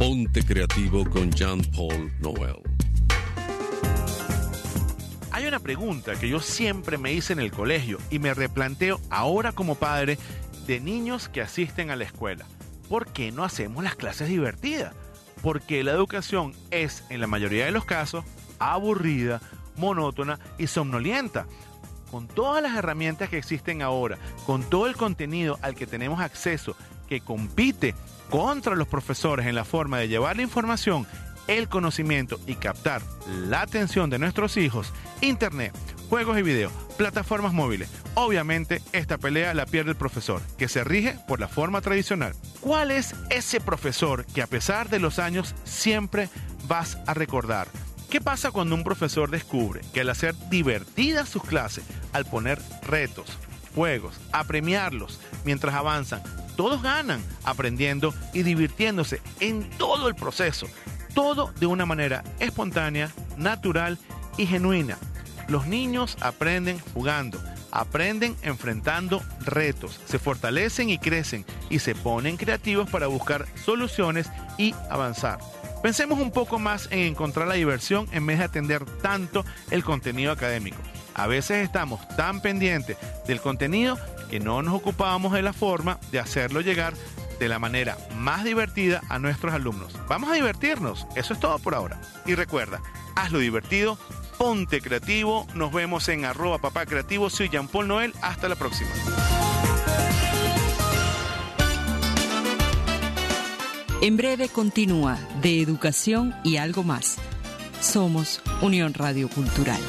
Ponte Creativo con Jean Paul Noel. Hay una pregunta que yo siempre me hice en el colegio y me replanteo ahora como padre de niños que asisten a la escuela. ¿Por qué no hacemos las clases divertidas? Porque la educación es, en la mayoría de los casos, aburrida, monótona y somnolienta. Con todas las herramientas que existen ahora, con todo el contenido al que tenemos acceso, que compite contra los profesores en la forma de llevar la información, el conocimiento y captar la atención de nuestros hijos, Internet, juegos y videos, plataformas móviles. Obviamente esta pelea la pierde el profesor, que se rige por la forma tradicional. ¿Cuál es ese profesor que a pesar de los años siempre vas a recordar? ¿Qué pasa cuando un profesor descubre que al hacer divertidas sus clases, al poner retos, juegos, a premiarlos mientras avanzan, todos ganan aprendiendo y divirtiéndose en todo el proceso? Todo de una manera espontánea, natural y genuina. Los niños aprenden jugando, aprenden enfrentando retos, se fortalecen y crecen y se ponen creativos para buscar soluciones y avanzar. Pensemos un poco más en encontrar la diversión en vez de atender tanto el contenido académico. A veces estamos tan pendientes del contenido que no nos ocupamos de la forma de hacerlo llegar de la manera más divertida a nuestros alumnos. Vamos a divertirnos, eso es todo por ahora. Y recuerda, hazlo divertido, ponte creativo, nos vemos en arroba papá creativo, soy Jean Paul Noel, hasta la próxima. En breve continúa de educación y algo más. Somos Unión Radio Cultural.